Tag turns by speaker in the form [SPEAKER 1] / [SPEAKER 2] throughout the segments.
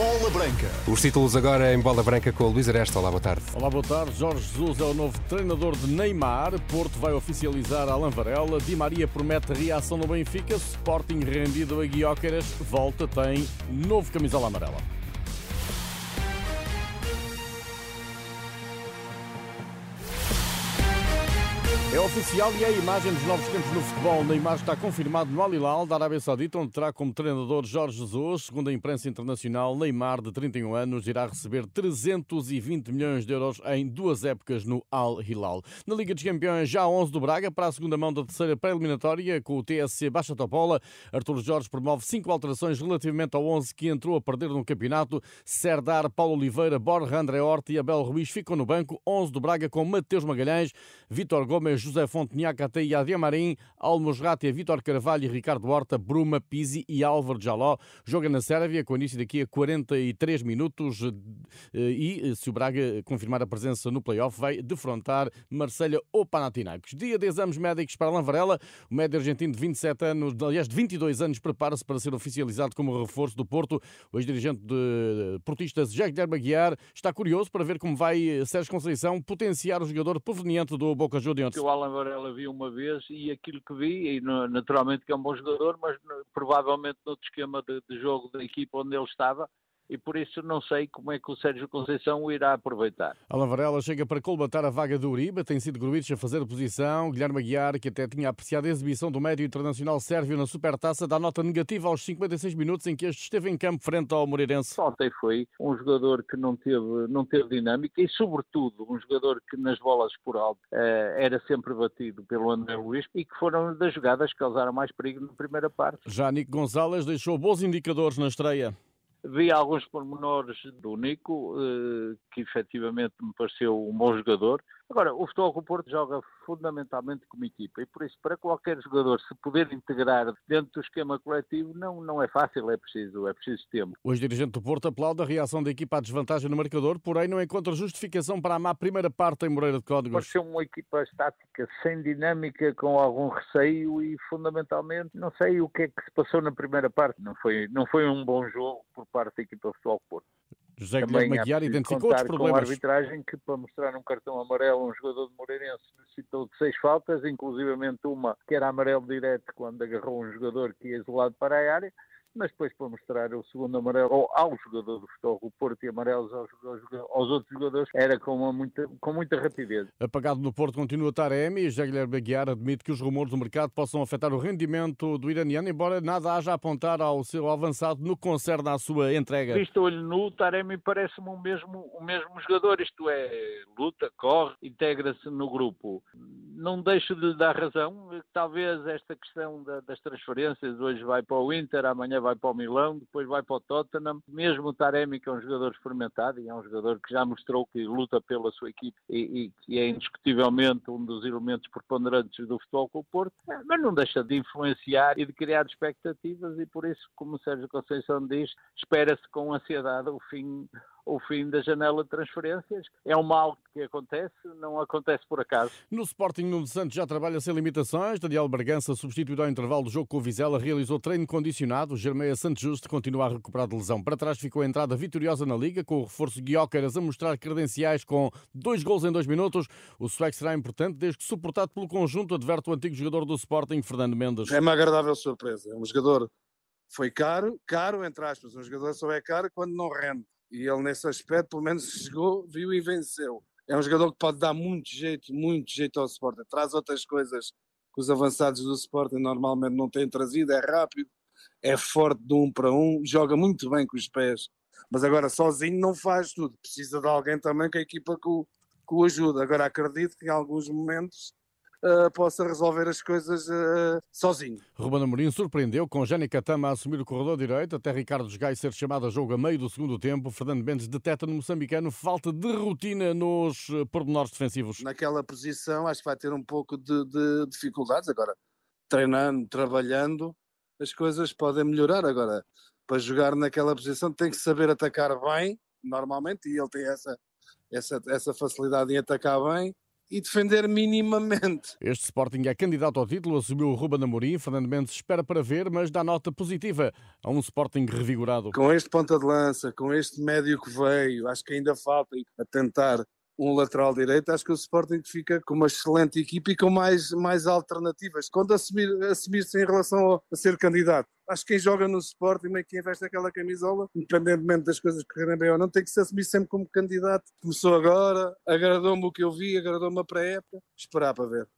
[SPEAKER 1] Bola Branca.
[SPEAKER 2] Os títulos agora em Bola Branca com o Luís Aresta. Olá, boa tarde.
[SPEAKER 3] Olá, boa tarde. Jorge Jesus é o novo treinador de Neymar. Porto vai oficializar Alan Varela. Di Maria promete reação no Benfica. Sporting rendido a Guióqueras. Volta, tem novo camisola amarela. É oficial e é a imagem dos novos tempos no futebol. Neymar está confirmado no Al Hilal da Arábia Saudita, onde terá como treinador Jorge Jesus. Segundo a imprensa internacional, Neymar, de 31 anos, irá receber 320 milhões de euros em duas épocas no Al Hilal. Na Liga dos Campeões, já 11 do Braga para a segunda mão da terceira pré-eliminatória com o TSC Baixa Topola. Artur Jorge promove cinco alterações relativamente ao 11 que entrou a perder no campeonato. Serdar, Paulo Oliveira, Borja André Horta e Abel Ruiz ficam no banco. 11 do Braga com Mateus Magalhães, Vitor Gomes, José Fontenhaca, Diamarim, Almos Rátia, Vítor Carvalho Ricardo Horta, Bruma, Pisi e Álvaro Jaló. Joga na Sérvia, com início daqui a 43 minutos eh, e, se o Braga confirmar a presença no play-off, vai defrontar Marselha ou Panathinaikos. Dia de exames médicos para Alan Varela. O médio argentino de 27 anos, aliás, de 22 anos, prepara-se para ser oficializado como reforço do Porto. O ex-dirigente de portistas, José Guilherme está curioso para ver como vai Sérgio Conceição potenciar o jogador proveniente do Boca Juniors.
[SPEAKER 4] O Alan Varela vi uma vez e aquilo que vi, e naturalmente que é um bom jogador, mas provavelmente no esquema de, de jogo da equipa onde ele estava, e por isso não sei como é que o Sérgio Conceição o irá aproveitar.
[SPEAKER 3] Alan Varela chega para colmatar a vaga do Uribe, tem sido Gruitch a fazer a posição, Guilherme Aguiar, que até tinha apreciado a exibição do médio internacional sérvio na Supertaça, dá nota negativa aos 56 minutos em que este esteve em campo frente ao Moreirense.
[SPEAKER 4] Ontem foi um jogador que não teve, não teve dinâmica e, sobretudo, um jogador que nas bolas por alto eh, era sempre batido pelo André Luiz e que foram das jogadas que causaram mais perigo na primeira parte.
[SPEAKER 3] Já Nico Gonzalez deixou bons indicadores na estreia.
[SPEAKER 4] Vi alguns pormenores do Nico, eh, que efetivamente me pareceu um bom jogador. Agora, o Futebol com o Porto joga fundamentalmente como equipa e por isso, para qualquer jogador se poder integrar dentro do esquema coletivo, não, não é fácil, é preciso, é preciso tempo.
[SPEAKER 3] O ex-dirigente do Porto aplaude a reação da equipa à desvantagem no marcador, porém não encontra justificação para a má primeira parte em Moreira de Códigos.
[SPEAKER 4] Pareceu uma equipa estática, sem dinâmica, com algum receio e, fundamentalmente, não sei o que é que se passou na primeira parte. Não foi, não foi um bom jogo por parte da equipa do Futebol Porto.
[SPEAKER 3] José Guilherme Aguiar identificou os problemas.
[SPEAKER 4] com a arbitragem que para mostrar um cartão amarelo um jogador de Moreirense necessitou de seis faltas, inclusivamente uma que era amarelo direto quando agarrou um jogador que ia isolado para a área mas depois para mostrar o segundo amarelo ou ao jogador do Futebol Porto e amarelos aos, aos, aos, outros jogadores era com, uma muita, com muita rapidez.
[SPEAKER 3] Apagado no Porto continua Taremi e Jagler Baguiar admite que os rumores do mercado possam afetar o rendimento do iraniano, embora nada haja a apontar ao seu avançado no que concerne à sua entrega.
[SPEAKER 4] Visto olho nu, Taremi parece-me o mesmo, o mesmo jogador, isto é, luta, corre, integra-se no grupo. Não deixo de lhe dar razão, talvez esta questão da, das transferências, hoje vai para o Inter, amanhã vai para o Milão, depois vai para o Tottenham. Mesmo o Taremi, que é um jogador experimentado e é um jogador que já mostrou que luta pela sua equipe e, que é indiscutivelmente um dos elementos preponderantes do futebol com o Porto, mas não deixa de influenciar e de criar expectativas e por isso, como o Sérgio Conceição diz, espera-se com ansiedade o fim o fim da janela de transferências. É um mal que acontece, não acontece por acaso.
[SPEAKER 3] No Sporting, Nuno Santos já trabalha sem limitações. Daniel Bargança, substituído ao intervalo do jogo com o Vizela, realizou treino condicionado. Germeia Santos Justo continua a recuperar de lesão. Para trás ficou a entrada vitoriosa na Liga, com o reforço Guiócaras a mostrar credenciais com dois gols em dois minutos. O sueco será importante desde que suportado pelo conjunto, adverte o antigo jogador do Sporting, Fernando Mendes.
[SPEAKER 5] É uma agradável surpresa. É um jogador foi caro, caro entre aspas. Um jogador só é caro quando não rende e ele nesse aspecto pelo menos chegou, viu e venceu. É um jogador que pode dar muito jeito, muito jeito ao Sporting. Traz outras coisas que os avançados do Sporting normalmente não têm trazido. É rápido, é forte de um para um, joga muito bem com os pés. Mas agora sozinho não faz tudo. Precisa de alguém também que a equipa que o, que o ajude. Agora acredito que em alguns momentos uh, possa resolver as coisas uh, sozinho.
[SPEAKER 3] Ruben Amorim surpreendeu com Jânio Catama a assumir o corredor direito, até Ricardo Gai ser chamado a jogo a meio do segundo tempo. Fernando Mendes deteta no moçambicano falta de rotina nos eh, pormenores defensivos.
[SPEAKER 5] Naquela posição acho que vai ter um pouco de, de dificuldades. Agora, treinando, trabalhando, as coisas podem melhorar. Agora, para jogar naquela posição tem que saber atacar bem, normalmente, e ele tem essa, essa, essa facilidade em atacar bem e defender minimamente.
[SPEAKER 3] Este Sporting é candidato ao título, assumiu o Ruben Amorim, Fernando Mendes espera para ver, mas dá nota positiva a um Sporting revigorado.
[SPEAKER 5] Com este ponta de lança, com este médio que veio, acho que ainda falta a tentar um lateral direito, acho que o Sporting fica com uma excelente equipe e com mais, mais alternativas. Quando assumir-se assumir em relação a ser candidato, acho que quem joga no Sporting, nem quem veste aquela camisola, independentemente das coisas que correrem bem ou não, tem que se assumir sempre como candidato. Começou agora, agradou-me o que eu vi, agradou-me a pré-época, esperar para ver.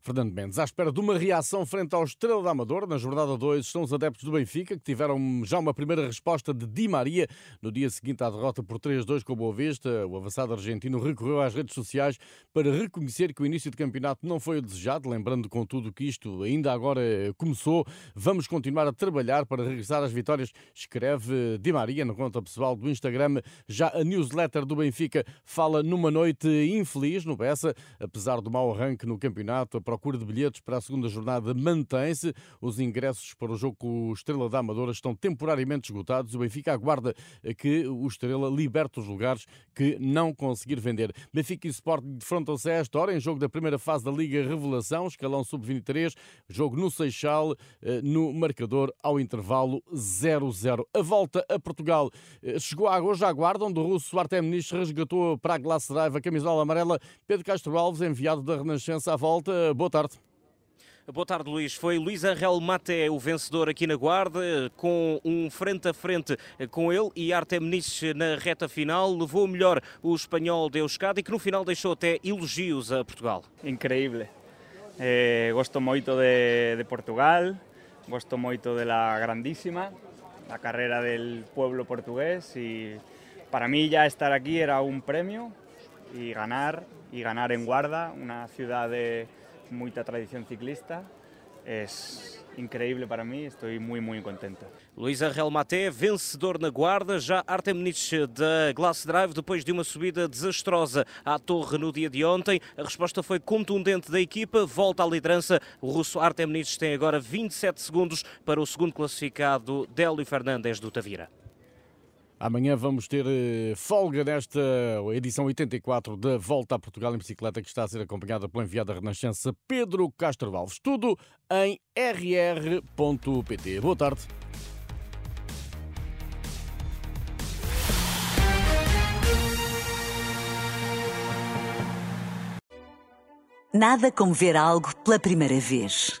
[SPEAKER 3] Fernando Mendes, à espera de uma reação frente ao Estrela da Amador, na jornada 2 estão os adeptos do Benfica, que tiveram já uma primeira resposta de Di Maria no dia seguinte à derrota por 3-2 com o Boa Vista. O avançado argentino recorreu às redes sociais para reconhecer que o início de campeonato não foi o desejado, lembrando contudo que isto ainda agora começou. Vamos continuar a trabalhar para regressar às vitórias, escreve Di Maria na conta pessoal do Instagram. Já a newsletter do Benfica fala numa noite infeliz no Bessa, apesar do mau arranque no campeonato procura de bilhetes para a segunda jornada mantém-se. Os ingressos para o jogo com o Estrela da Amadora estão temporariamente esgotados. O Benfica aguarda que o Estrela liberte os lugares que não conseguir vender. Benfica e Sporting defrontam-se a esta hora em jogo da primeira fase da Liga Revelação, escalão sub-23, jogo no Seixal, eh, no marcador ao intervalo 0-0. A volta a Portugal eh, chegou hoje à guarda, onde o russo Artem Nish resgatou para a Glass Drive a camisola amarela. Pedro Castro Alves, enviado da Renascença à volta. Boa tarde.
[SPEAKER 1] Boa tarde, Luís. Foi Luís Angel Mate o vencedor aqui na Guarda, com um frente a frente com ele e Artem Nish na reta final. Levou melhor o espanhol de Euskadi, que no final deixou até elogios a Portugal.
[SPEAKER 6] Increíble. Eh, gosto muito de, de Portugal, gosto muito de la grandísima, la carrera del pueblo portugués y para mí ya estar aquí era un premio y ganar, y ganar en Guarda, una ciudad de muita tradição ciclista. É incrível para mim, estou muito, muito contente.
[SPEAKER 1] Luís Angel Maté, vencedor na guarda, já Artem Nietzsche da Glass Drive, depois de uma subida desastrosa à torre no dia de ontem. A resposta foi contundente da equipa, volta à liderança. O russo Artem Nietzsche tem agora 27 segundos para o segundo classificado, Délio Fernandes do Tavira.
[SPEAKER 3] Amanhã vamos ter eh, folga nesta edição 84 da Volta a Portugal em Bicicleta, que está a ser acompanhada pelo enviado da Renascença Pedro Castro Alves. Tudo em rr.pt. Boa tarde.
[SPEAKER 7] Nada como ver algo pela primeira vez.